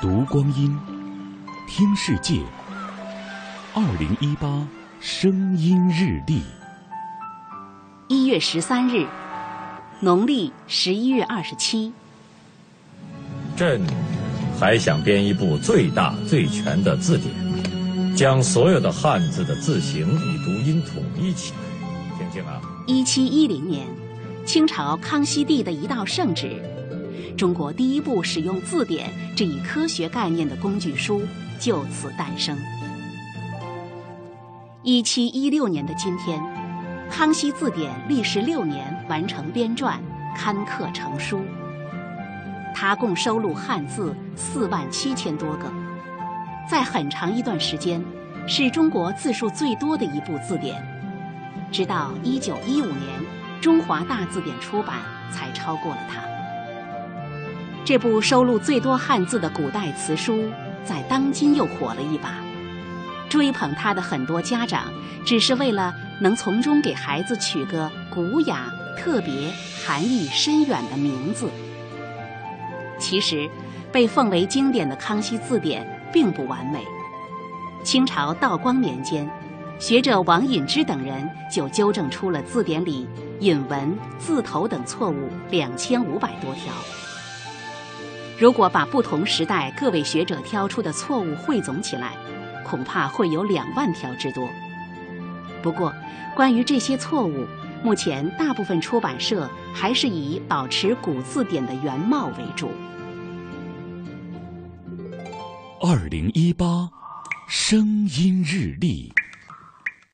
读光阴，听世界。二零一八声音日历，一月十三日，农历十一月二十七。朕还想编一部最大最全的字典，将所有的汉字的字形与读音统一起来。听清啊，一七一零年，清朝康熙帝的一道圣旨，中国第一部使用字典这一科学概念的工具书就此诞生。一七一六年的今天，康熙字典历时六年完成编撰，刊刻成书。它共收录汉字四万七千多个，在很长一段时间，是中国字数最多的一部字典。直到一九一五年，《中华大字典》出版，才超过了它。这部收录最多汉字的古代词书，在当今又火了一把。追捧他的很多家长，只是为了能从中给孩子取个古雅、特别、含义深远的名字。其实，被奉为经典的《康熙字典》并不完美。清朝道光年间，学者王隐之等人就纠正出了字典里引文、字头等错误两千五百多条。如果把不同时代各位学者挑出的错误汇总起来，恐怕会有两万条之多。不过，关于这些错误，目前大部分出版社还是以保持古字典的原貌为主。二零一八声音日历。